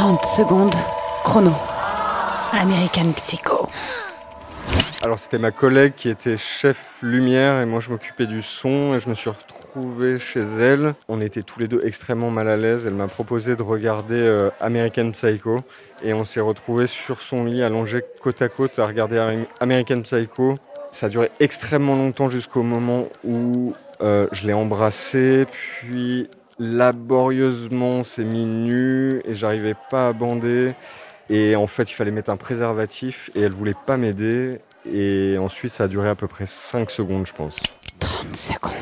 30 secondes, chrono. American Psycho. Alors c'était ma collègue qui était chef lumière et moi je m'occupais du son et je me suis retrouvé chez elle. On était tous les deux extrêmement mal à l'aise. Elle m'a proposé de regarder euh, American Psycho et on s'est retrouvés sur son lit allongé côte à côte à regarder American Psycho. Ça a duré extrêmement longtemps jusqu'au moment où euh, je l'ai embrassé, puis laborieusement on s'est mis nu et j'arrivais pas à bander. Et en fait, il fallait mettre un préservatif et elle voulait pas m'aider. Et ensuite, ça a duré à peu près 5 secondes, je pense. 30 secondes.